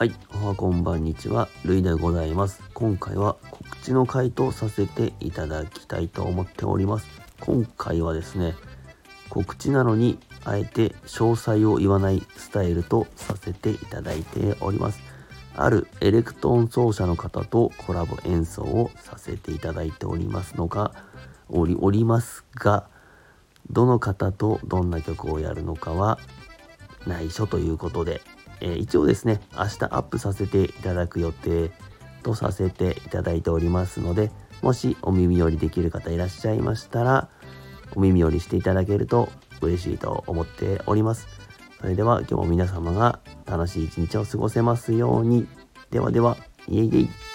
はい、おはこんばんにちは、るいでございます。今回は告知の回答させていただきたいと思っております。今回はですね、告知なのにあえて詳細を言わないスタイルとさせていただいております。あるエレクトーン奏者の方とコラボ演奏をさせていただいておりますのが、おりおりますが、どの方とどんな曲をやるのかは内緒ということで、え一応ですね、明日アップさせていただく予定とさせていただいておりますので、もしお耳寄りできる方いらっしゃいましたら、お耳寄りしていただけると嬉しいと思っております。それでは今日も皆様が楽しい一日を過ごせますように。ではでは、イエイイエイ。